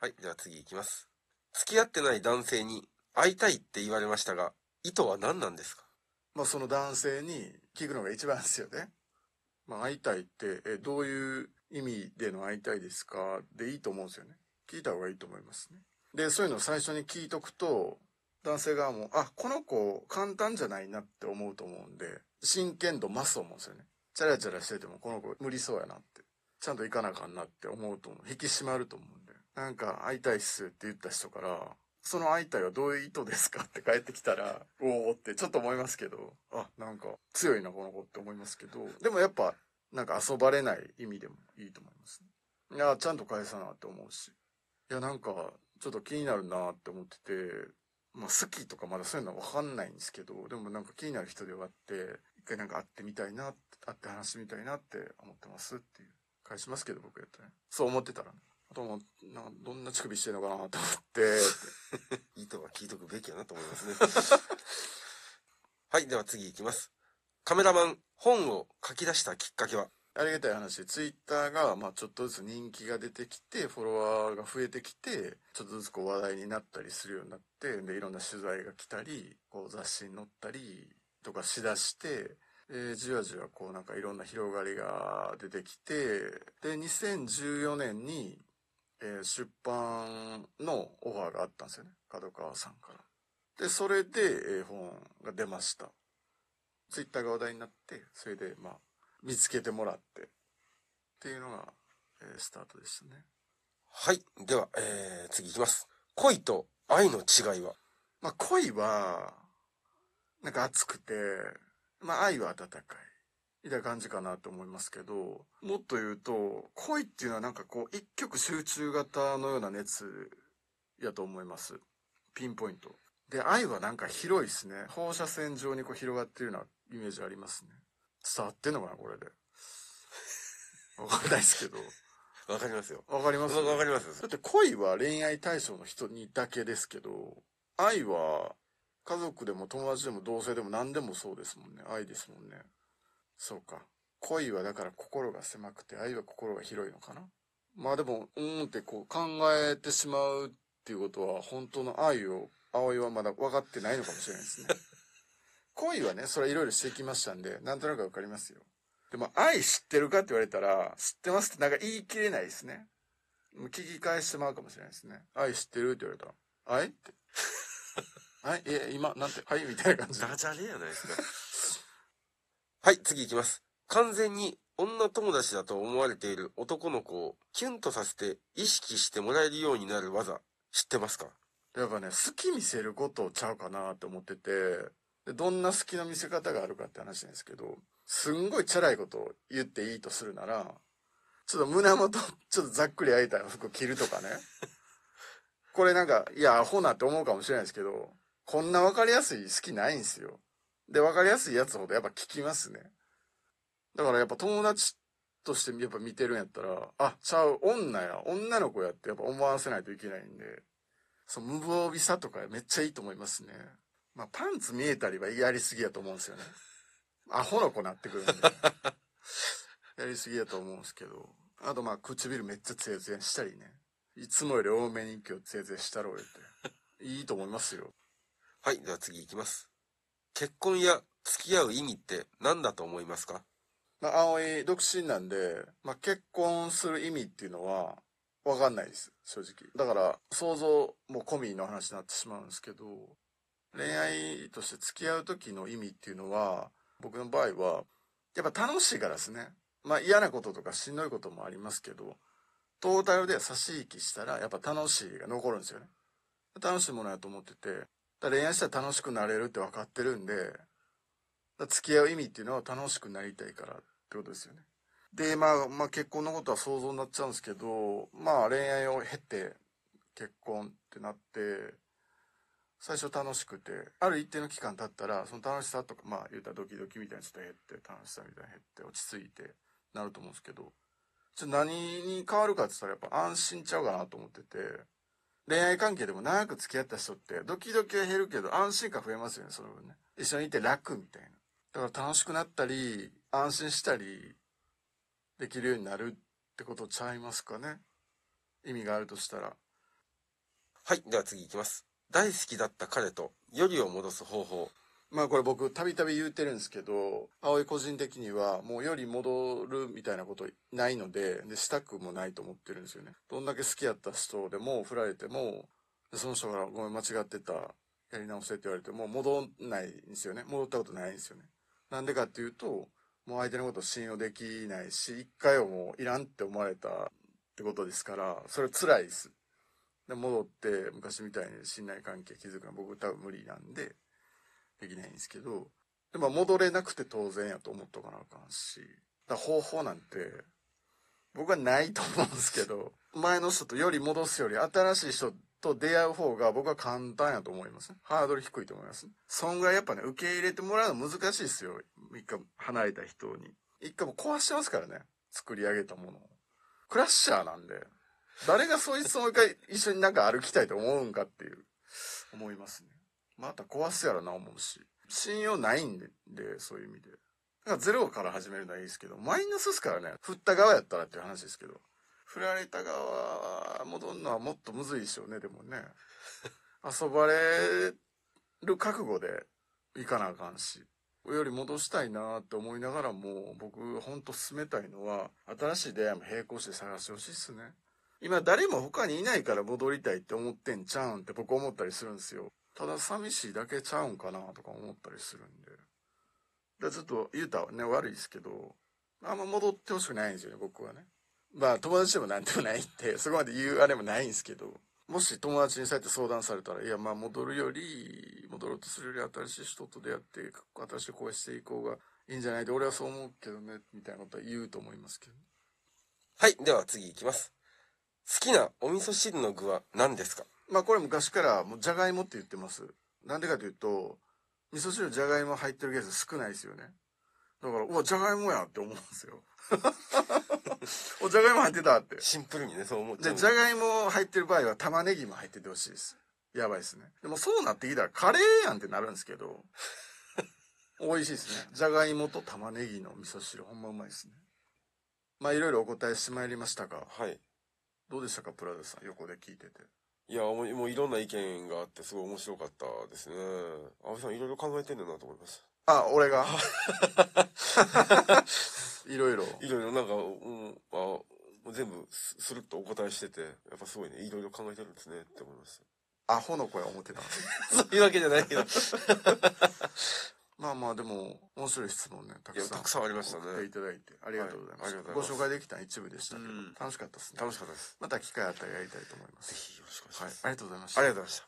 はい、では次行きます。付き合ってない男性に会いたいって言われましたが、意図は何なんですか？まあその男性に聞くのが一番ですよね。まあ会いたいって、え、どういう意味での会いたいですか？でいいと思うんですよね。聞いた方がいいと思いますね。で、そういうのを最初に聞いとくと、男性側も、あ、この子簡単じゃないなって思うと思うんで、真剣度増すと思うんですよね。チャラチャラしててもこの子無理そうやなって。ちゃんと行かなあかんなって思うと思う。引き締まると思う。なんか会いたいっすって言った人から、その会いたいはどういう意図ですか？って帰ってきたら、おおってちょっと思いますけど、あ、なんか強いなこの子って思いますけど、でもやっぱなんか遊ばれない意味でもいいと思いますね。いや、ちゃんと返さなって思うし。いや、なんかちょっと気になるなって思ってて、まあ好きとかまだそういうのはわかんないんですけど、でもなんか気になる人ではあって、一回なんか会ってみたいな、会って話してみたいなって思ってますっていう。返しますけど僕やったらね。そう思ってたらね。あともう、なんかどんな乳首してんのかなと思って、意図は聞いとくべきやなと思いますね。はい、では次行きます。カメラマン、本を書き出したきっかけは？ありがたい話で、ツイッターが、まあちょっとずつ人気が出てきて、フォロワーが増えてきて、ちょっとずつこう話題になったりするようになって、で、いろんな取材が来たり、こう雑誌に載ったりとかしだして、で、じわじわこうなんかいろんな広がりが出てきて、で、2014年に、えー出版のオファーがあったんですよね。角川さんから。で、それで、えー本が出ました。ツイッターが話題になって、それで、まあ、見つけてもらって、っていうのが、えースタートでしたね。はい、では、えー、次行きます。恋と愛の違いは？まあ、恋は、なんか熱くて、まあ、愛は温かい。みたいな感じかなと思いますけど、もっと言うと、恋っていうのはなんかこう、一極集中型のような熱やと思います。ピンポイント。で、愛はなんか広いですね。放射線状にこう広がってるようなイメージありますね。伝わってんのかな、これで。わかんないですけど。わかりますよ。わかりますわわかりますよだって恋は恋愛対象の人にだけですけど、愛は家族でも友達でも同性でも何でもそうですもんね。愛ですもんね。そうか。恋はだから心が狭くて愛は心が広いのかな？まあでも、うーんってこう考えてしまうっていうことは本当の愛を葵はまだ分かってないのかもしれないですね。恋はね、それはいろいろしてきましたんで、なんとなくわかりますよ。でも愛知ってるかって言われたら、知ってますってなんか言い切れないですね。もう聞き返してまうかもしれないですね。愛知ってるって言われたら、愛って。はい、え、今、なんて、はい、みたいな感じで。ダジャレやないですか。はい、次行きます。完全に女友達だと思われている男の子をキュンとさせて意識してもらえるようになる技、知ってますか？やっぱね、好き見せることちゃうかなって思ってて、でどんな好きな見せ方があるかって話なんですけど、すんごいチャラいことを言っていいとするなら、ちょっと胸元、ちょっとざっくり開いた服着るとかね。これなんか、いや、アホなって思うかもしれないですけど、こんなわかりやすい好きないんですよ。で、わかりやすいやつほどやっぱ聞きますね。だからやっぱ友達としてやっぱ見てるんやったら、あ、ちゃう、女や、女の子やってやっぱ思わせないといけないんで、そう、無防備さとかめっちゃいいと思いますね。まあ、パンツ見えたりはやりすぎやと思うんですよね。アホの子なってくるんで。やりすぎやと思うんですけど。あとまあ、唇めっちゃツヤツヤしたりね。いつもより多めに今日ツヤツヤしたろうよって。いいと思いますよ。はい、では次行きます。結婚や付き合う意味って何だと思いますか？まあ、葵、独身なんで、まあ、結婚する意味っていうのは、わかんないです。正直。だから、想像も込みの話になってしまうんですけど、恋愛として付き合う時の意味っていうのは、僕の場合は、やっぱ楽しいからですね。まあ、嫌なこととかしんどいこともありますけど、トータルで差し引きしたら、やっぱ楽しいが残るんですよね。楽しいものやと思ってて、だ恋愛したら楽しくなれるって分かってるんで、付き合う意味っていうのは楽しくなりたいからってことですよね。で、まあ、まあ結婚のことは想像になっちゃうんですけど、まあ恋愛を経て結婚ってなって、最初楽しくて、ある一定の期間経ったら、その楽しさとか、まあ言うたらドキドキみたいなちょっと減って、楽しさみたいな減って、落ち着いてなると思うんですけど、ちょ何に変わるかって言ったらやっぱ安心ちゃうかなと思ってて、恋愛関係でも長く付き合った人って、ドキドキは減るけど安心感増えますよね、その分ね。一緒にいて楽みたいな。だから楽しくなったり、安心したり、できるようになるってことちゃいますかね。意味があるとしたら。はい。では次いきます。大好きだった彼と、よりを戻す方法。まあこれ僕たびたび言ってるんですけど葵個人的にはもうより戻るみたいなことないのででしたくもないと思ってるんですよね。どんだけ好きやった人でも振られてもその人から「ごめん間違ってたやり直せ」って言われても戻んないんですよね。戻ったことないんですよね。なんでかっていうともう相手のこと信用できないし一回はもういらんって思われたってことですからそれ辛いです。で戻って昔みたいに信頼関係築くのは僕多分無理なんでできないんですけどでも戻れなくて当然やと思っとかなあかんしだ方法なんて僕はないと思うんですけど前の人とより戻すより新しい人と出会う方が僕は簡単やと思います。ねハードル低いと思います。ねそんぐらいやっぱね受け入れてもらうの難しいですよ。一回離れた人に。一回も壊してますからね。作り上げたものを。クラッシャーなんで。誰がそいつともう一回一緒になんか歩きたいと思うんかっていう思いますね。また壊すやろな思うし。信用ないんでそういう意味で。だからゼロから始めるのはいいですけどマイナスですからね。振った側やったらっていう話ですけど。振られた側戻るのはもっとむずいでしょうねでもね。遊ばれる覚悟でいかなあかんしより戻したいなって思いながらも僕ほんと進めたいのは新しい出会いも並行して探してほしいっすね。今誰も他にいないから戻りたいって思ってんちゃうんって僕思ったりするんですよ。ただ寂しいだけちゃうんかなとか思ったりするんででちょっと言うたらね悪いですけどあんま戻ってほしくないんですよね僕はねまあ友達でもなんでもないって そこまで言うあれもないんですけどもし友達にそうやって相談されたらいやまあ戻るより戻ろうとするより新しい人と出会って新しい声していこうがいいんじゃないで俺はそう思うけどねみたいなことは言うと思いますけどはい。では次行きます。好きなお味噌汁の具は何ですか？まあこれ昔からもうじゃがいもって言ってます。なんでかというと味噌汁じゃがいも入ってるケース少ないですよね。だからうわじゃがいもやって思うんですよ。おじゃがいも入ってたって。シンプルにね、そう思っちゃう。でじゃがいも入ってる場合は玉ねぎも入っててほしいです。やばいですね。でもそうなってきたらカレーやんってなるんですけど 美味しいですね。じゃがいもと玉ねぎの味噌汁ほんまうまいですね。まあいろいろお答えしてまいりましたがはい。どうでしたかプラダさん。横で聞いてていや、もうもういろんな意見があって、すごい面白かったですね。安倍さん、いろいろ考えてんだなと思いましあ俺が？いろいろた。いろいろなんか、うん、あ、もう全部すスルッとお答えしてて、やっぱすごいね、いろいろ考えてるんですねって思いましアホの声は思ってたた。そういうわけじゃないけど。いまあまあでも面白い質問ねたくや、さん。たくさんありました送っていね。ただいて。ありがとうございます,、はいご紹介できた一部でしたけど、うん。楽しかったですね。楽しかったです。また機会あったらやりたいと思います。ぜひよろしくお願いしはい。ます。ありがとうございました。ありがとうございました。